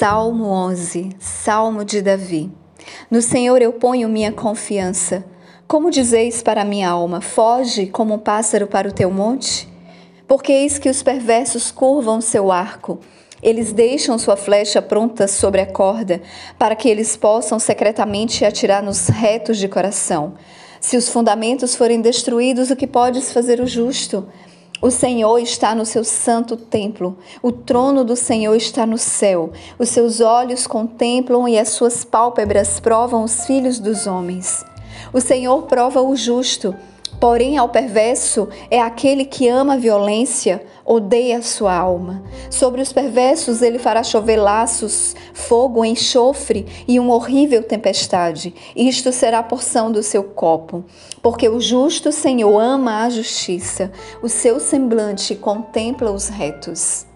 Salmo 11, Salmo de Davi. No Senhor eu ponho minha confiança. Como dizeis para minha alma, foge como um pássaro para o teu monte? Porque eis que os perversos curvam seu arco. Eles deixam sua flecha pronta sobre a corda, para que eles possam secretamente atirar nos retos de coração. Se os fundamentos forem destruídos, o que podes fazer o justo? O Senhor está no seu santo templo, o trono do Senhor está no céu. Os seus olhos contemplam e as suas pálpebras provam os filhos dos homens. O Senhor prova o justo Porém, ao perverso é aquele que ama a violência, odeia sua alma. Sobre os perversos ele fará chover laços, fogo, enxofre e uma horrível tempestade. Isto será a porção do seu copo. Porque o justo Senhor ama a justiça, o seu semblante contempla os retos.